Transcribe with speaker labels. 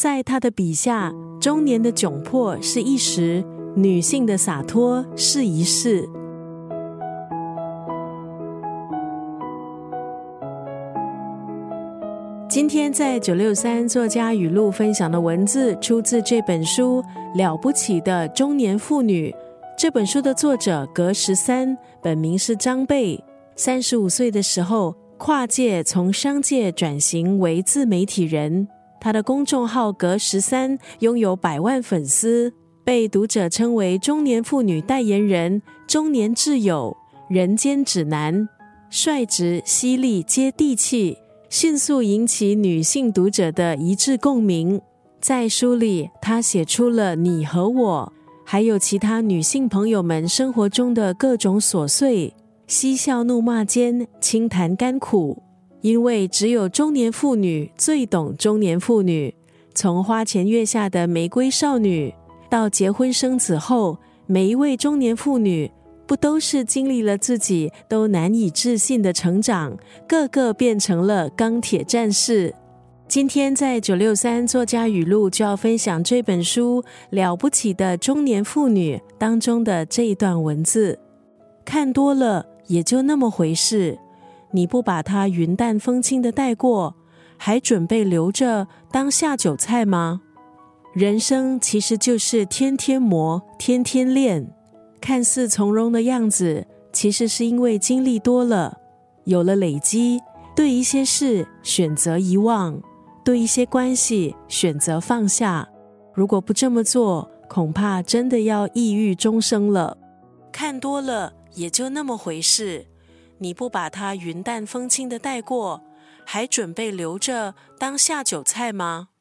Speaker 1: 在他的笔下，中年的窘迫是一时，女性的洒脱是一世。今天在九六三作家语录分享的文字，出自这本书《了不起的中年妇女》。这本书的作者格十三，本名是张贝，三十五岁的时候跨界从商界转型为自媒体人。他的公众号格十三拥有百万粉丝，被读者称为中年妇女代言人、中年挚友、人间指南，率直、犀利、接地气。迅速引起女性读者的一致共鸣。在书里，她写出了你和我，还有其他女性朋友们生活中的各种琐碎，嬉笑怒骂间轻谈甘苦。因为只有中年妇女最懂中年妇女。从花前月下的玫瑰少女，到结婚生子后，每一位中年妇女。不都是经历了自己都难以置信的成长，个个变成了钢铁战士。今天在九六三作家语录就要分享这本书《了不起的中年妇女》当中的这一段文字。看多了也就那么回事，你不把它云淡风轻的带过，还准备留着当下酒菜吗？人生其实就是天天磨，天天练。看似从容的样子，其实是因为经历多了，有了累积。对一些事选择遗忘，对一些关系选择放下。如果不这么做，恐怕真的要抑郁终生了。看多了也就那么回事，你不把它云淡风轻的带过，还准备留着当下酒菜吗？